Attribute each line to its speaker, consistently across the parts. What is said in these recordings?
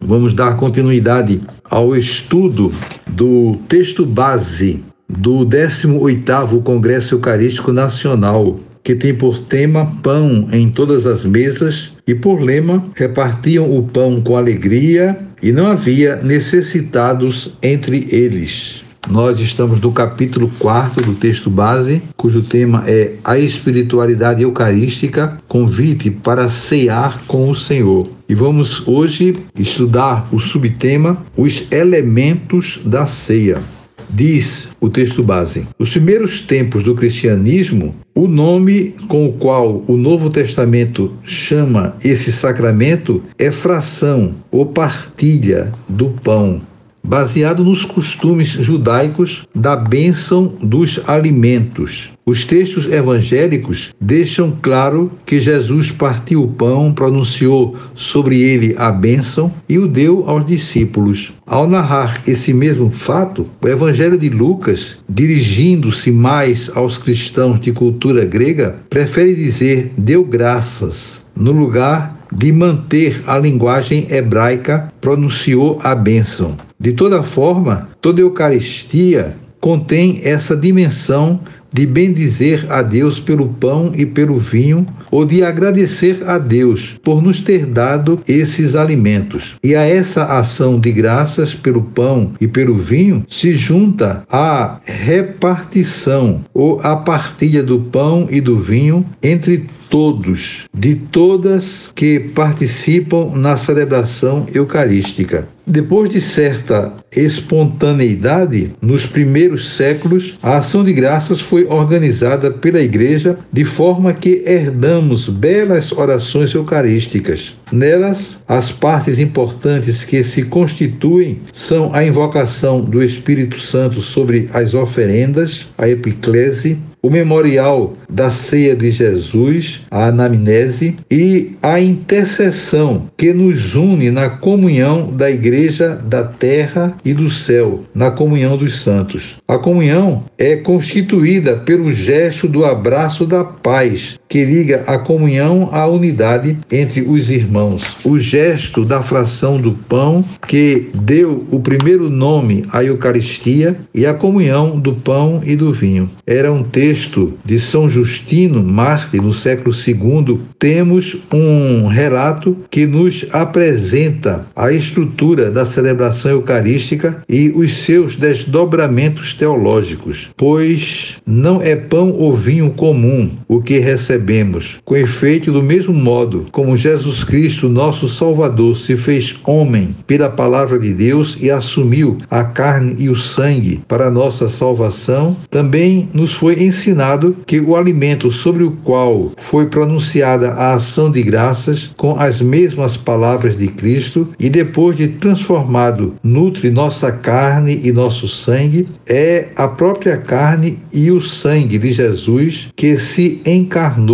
Speaker 1: vamos dar continuidade ao estudo do texto base do 18º Congresso Eucarístico Nacional, que tem por tema pão em todas as mesas e por lema repartiam o pão com alegria e não havia necessitados entre eles. Nós estamos no capítulo 4 do texto base, cujo tema é a espiritualidade eucarística, convite para cear com o Senhor. E vamos hoje estudar o subtema os elementos da ceia. Diz o texto base: Os primeiros tempos do cristianismo, o nome com o qual o Novo Testamento chama esse sacramento é fração ou partilha do pão baseado nos costumes judaicos da bênção dos alimentos. Os textos evangélicos deixam claro que Jesus partiu o pão, pronunciou sobre ele a bênção e o deu aos discípulos. Ao narrar esse mesmo fato, o Evangelho de Lucas, dirigindo-se mais aos cristãos de cultura grega, prefere dizer deu graças, no lugar de manter a linguagem hebraica, pronunciou a bênção. De toda forma, toda Eucaristia contém essa dimensão de bendizer a Deus pelo pão e pelo vinho, ou de agradecer a Deus por nos ter dado esses alimentos. E a essa ação de graças pelo pão e pelo vinho se junta a repartição ou a partilha do pão e do vinho entre todos, de todas que participam na celebração eucarística. Depois de certa espontaneidade, nos primeiros séculos, a ação de graças foi organizada pela Igreja de forma que herdamos belas orações eucarísticas. Nelas, as partes importantes que se constituem são a invocação do Espírito Santo sobre as oferendas, a epiclese, o memorial da ceia de Jesus, a anamnese e a intercessão que nos une na comunhão da igreja da terra e do céu, na comunhão dos santos. A comunhão é constituída pelo gesto do abraço da paz, que liga a comunhão à unidade entre os irmãos. O gesto da fração do pão, que deu o primeiro nome à Eucaristia, e a comunhão do pão e do vinho. Era um texto de São Justino, Marte, no século II. Temos um relato que nos apresenta a estrutura da celebração eucarística e os seus desdobramentos teológicos, pois não é pão ou vinho comum o que recebemos recebemos, com efeito do mesmo modo como Jesus Cristo, nosso Salvador, se fez homem pela palavra de Deus e assumiu a carne e o sangue para nossa salvação, também nos foi ensinado que o alimento sobre o qual foi pronunciada a ação de graças com as mesmas palavras de Cristo e depois de transformado nutre nossa carne e nosso sangue, é a própria carne e o sangue de Jesus que se encarnou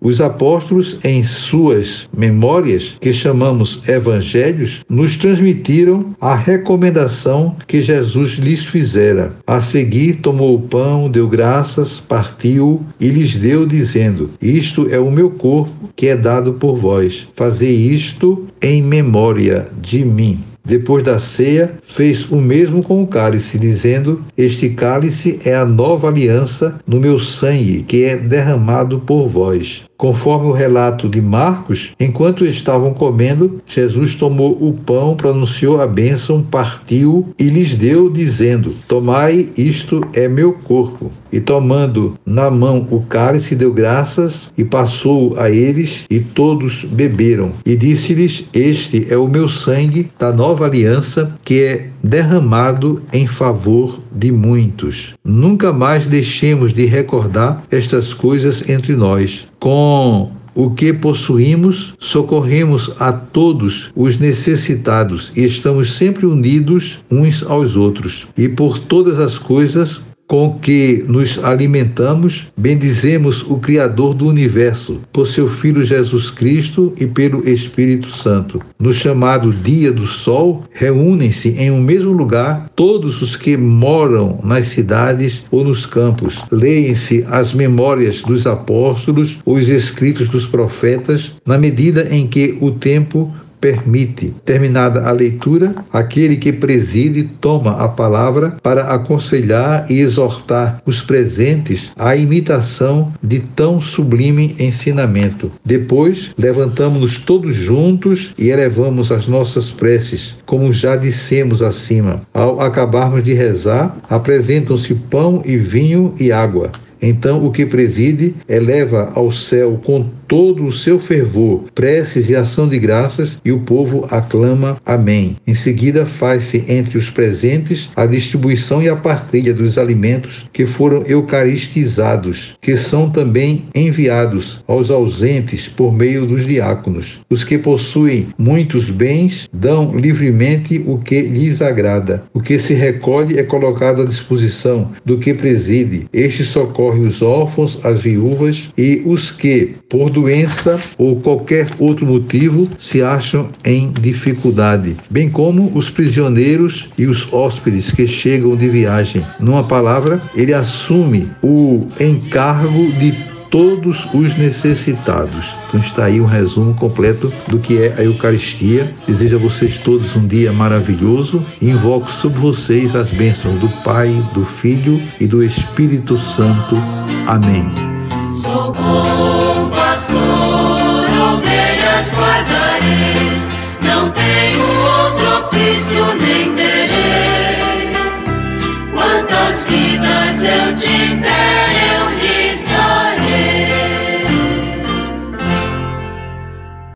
Speaker 1: os apóstolos, em suas memórias, que chamamos evangelhos, nos transmitiram a recomendação que Jesus lhes fizera. A seguir, tomou o pão, deu graças, partiu e lhes deu, dizendo: Isto é o meu corpo que é dado por vós. Fazei isto em memória de mim. Depois da ceia, fez o mesmo com o cálice, dizendo: Este cálice é a nova aliança no meu sangue, que é derramado por vós. Conforme o relato de Marcos, enquanto estavam comendo, Jesus tomou o pão, pronunciou a bênção, partiu e lhes deu, dizendo: Tomai, isto é meu corpo. E tomando na mão o cálice, deu graças e passou a eles, e todos beberam. E disse-lhes: Este é o meu sangue da nova aliança, que é derramado em favor de muitos. Nunca mais deixemos de recordar estas coisas entre nós. Com o que possuímos, socorremos a todos os necessitados e estamos sempre unidos uns aos outros. E por todas as coisas, com que nos alimentamos, bendizemos o Criador do universo, por seu Filho Jesus Cristo e pelo Espírito Santo. No chamado Dia do Sol, reúnem-se em um mesmo lugar todos os que moram nas cidades ou nos campos. Leem-se as memórias dos apóstolos, os escritos dos profetas, na medida em que o tempo permite. Terminada a leitura, aquele que preside toma a palavra para aconselhar e exortar os presentes à imitação de tão sublime ensinamento. Depois, levantamos-nos todos juntos e elevamos as nossas preces, como já dissemos acima. Ao acabarmos de rezar, apresentam-se pão e vinho e água. Então, o que preside eleva ao céu com todo o seu fervor, preces e ação de graças, e o povo aclama Amém. Em seguida, faz-se entre os presentes a distribuição e a partilha dos alimentos que foram eucaristizados, que são também enviados aos ausentes por meio dos diáconos. Os que possuem muitos bens dão livremente o que lhes agrada. O que se recolhe é colocado à disposição do que preside. Este socorre os órfãos, as viúvas e os que, por doença ou qualquer outro motivo se acham em dificuldade, bem como os prisioneiros e os hóspedes que chegam de viagem. Numa palavra, ele assume o encargo de todos os necessitados. Então está aí um resumo completo do que é a Eucaristia. Desejo a vocês todos um dia maravilhoso invoco sobre vocês as bênçãos do Pai, do Filho e do Espírito Santo. Amém.
Speaker 2: Sou bom pastor, ovelhas guardarei,